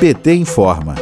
PT informa.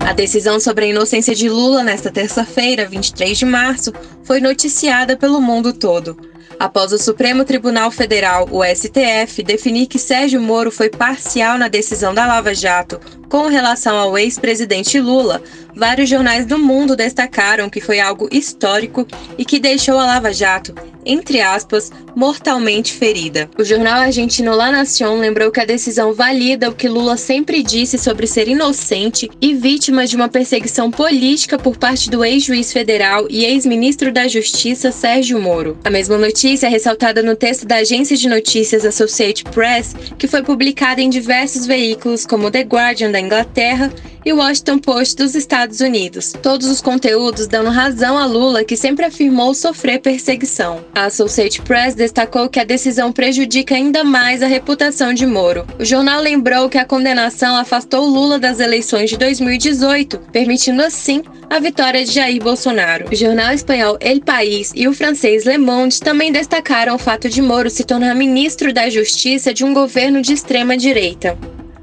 A decisão sobre a inocência de Lula nesta terça-feira, 23 de março, foi noticiada pelo mundo todo. Após o Supremo Tribunal Federal, o STF, definir que Sérgio Moro foi parcial na decisão da Lava Jato com relação ao ex-presidente Lula, vários jornais do mundo destacaram que foi algo histórico e que deixou a Lava Jato, entre aspas, mortalmente ferida. O jornal argentino La Nación lembrou que a decisão valida o que Lula sempre disse sobre ser inocente e vítima de uma perseguição política por parte do ex-juiz federal e ex-ministro da Justiça Sérgio Moro. A mesma notícia é ressaltada no texto da agência de notícias Associated Press, que foi publicada em diversos veículos como The Guardian da Inglaterra e o Washington Post dos Estados Unidos. Todos os conteúdos dando razão a Lula, que sempre afirmou sofrer perseguição. A Associated Press destacou que a decisão prejudica ainda mais a reputação de Moro. O jornal lembrou que a condenação afastou Lula das eleições de 2018, permitindo assim a vitória de Jair Bolsonaro. O jornal espanhol El País e o francês Le Monde também destacaram o fato de Moro se tornar ministro da Justiça de um governo de extrema direita.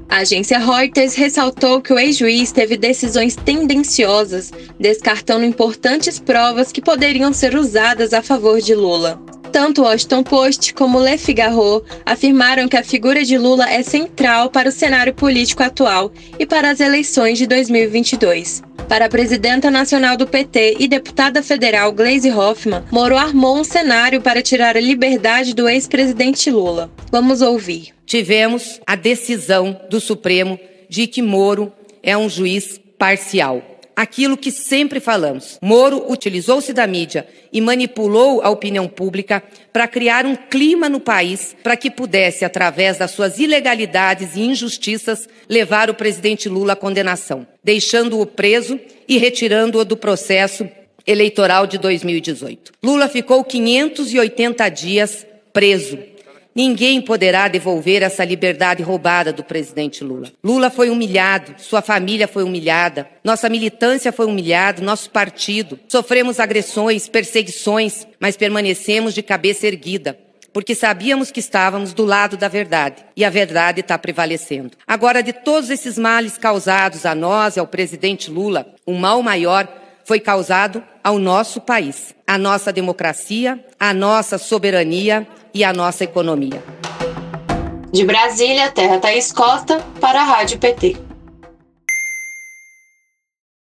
A agência Reuters ressaltou que o ex-juiz teve decisões tendenciosas, descartando importantes provas que poderiam ser usadas a favor de Lula. Tanto o Washington Post como Le Figaro afirmaram que a figura de Lula é central para o cenário político atual e para as eleições de 2022. Para a presidenta nacional do PT e deputada federal Gleisi Hoffmann, Moro armou um cenário para tirar a liberdade do ex-presidente Lula. Vamos ouvir tivemos a decisão do Supremo de que Moro é um juiz parcial. Aquilo que sempre falamos. Moro utilizou-se da mídia e manipulou a opinião pública para criar um clima no país para que pudesse, através das suas ilegalidades e injustiças, levar o presidente Lula à condenação, deixando-o preso e retirando-o do processo eleitoral de 2018. Lula ficou 580 dias preso Ninguém poderá devolver essa liberdade roubada do presidente Lula. Lula foi humilhado, sua família foi humilhada, nossa militância foi humilhada, nosso partido. Sofremos agressões, perseguições, mas permanecemos de cabeça erguida porque sabíamos que estávamos do lado da verdade e a verdade está prevalecendo. Agora, de todos esses males causados a nós e ao presidente Lula, o mal maior foi causado ao nosso país, à nossa democracia, à nossa soberania e a nossa economia. De Brasília, Terra Thaís Costa, para a Rádio PT.